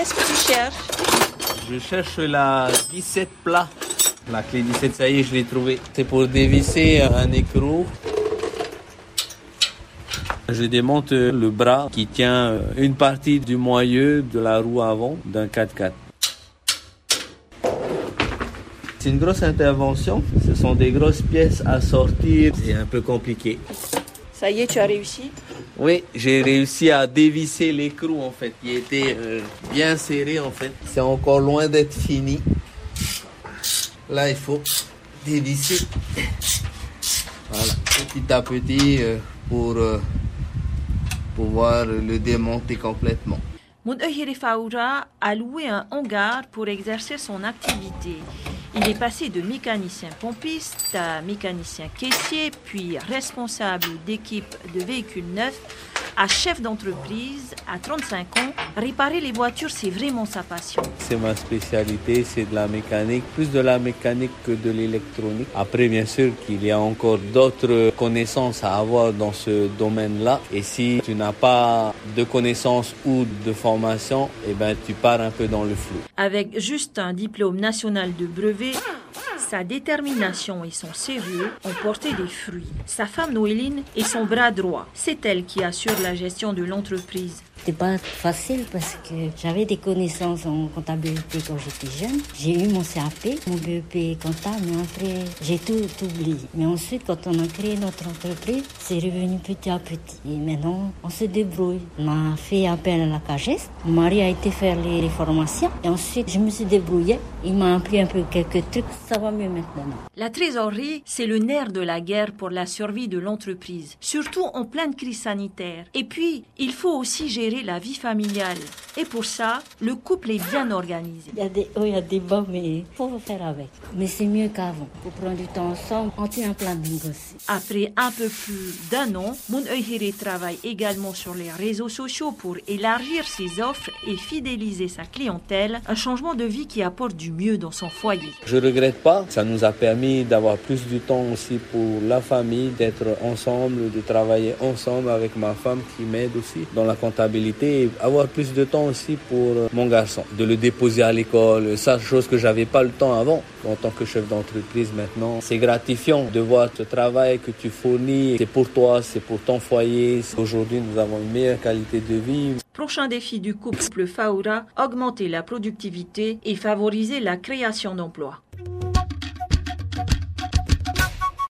qu'est-ce que tu cherches Je cherche la 17 plat. La clé 17, ça y est, je l'ai trouvée. C'est pour dévisser un écrou. Je démonte le bras qui tient une partie du moyeu de la roue avant d'un 4x4. C'est une grosse intervention. Ce sont des grosses pièces à sortir. C'est un peu compliqué. Ça y est, tu as réussi Oui, j'ai réussi à dévisser l'écrou en fait. Il était euh, bien serré en fait. C'est encore loin d'être fini. Là, il faut dévisser. Voilà, petit à petit euh, pour euh, pouvoir le démonter complètement. Moudahiri Faoura a loué un hangar pour exercer son activité. Il est passé de mécanicien pompiste à mécanicien caissier, puis responsable d'équipe de véhicules neufs à chef d'entreprise à 35 ans. Réparer les voitures, c'est vraiment sa passion. C'est ma spécialité, c'est de la mécanique, plus de la mécanique que de l'électronique. Après, bien sûr qu'il y a encore d'autres connaissances à avoir dans ce domaine-là. Et si tu n'as pas de connaissances ou de formation, eh ben, tu pars un peu dans le flou. Avec juste un diplôme national de brevet, sa détermination et son sérieux ont porté des fruits. Sa femme Noéline est son bras droit. C'est elle qui assure la gestion de l'entreprise. C'était pas facile parce que j'avais des connaissances en comptabilité quand j'étais jeune. J'ai eu mon CAP, mon BEP comptable, mais après, j'ai tout oublié. Mais ensuite, quand on a créé notre entreprise, c'est revenu petit à petit. Et maintenant, on se débrouille. On a fait appel à la CAGES. Mon mari a été faire les formations. Et ensuite, je me suis débrouillée. Il m'a appris un peu quelques trucs. Ça va mieux maintenant. La trésorerie, c'est le nerf de la guerre pour la survie de l'entreprise, surtout en pleine crise sanitaire. Et puis, il faut aussi gérer la vie familiale. Et pour ça, le couple est bien organisé. Il y a des hauts, il y a des bas, mais il faut faire avec. Mais c'est mieux qu'avant. Pour prendre du temps ensemble, on tient un plan de négocier. Après un peu plus d'un an, Moon travaille également sur les réseaux sociaux pour élargir ses offres et fidéliser sa clientèle. Un changement de vie qui apporte du mieux dans son foyer. Je regrette pas. Ça nous a permis d'avoir plus de temps aussi pour la famille, d'être ensemble, de travailler ensemble avec ma femme qui m'aide aussi dans la comptabilité avoir plus de temps aussi pour euh, mon garçon, de le déposer à l'école, ça chose que j'avais pas le temps avant en tant que chef d'entreprise maintenant. C'est gratifiant de voir ce travail que tu fournis, c'est pour toi, c'est pour ton foyer. Aujourd'hui, nous avons une meilleure qualité de vie. Prochain défi du couple Faoura, augmenter la productivité et favoriser la création d'emplois.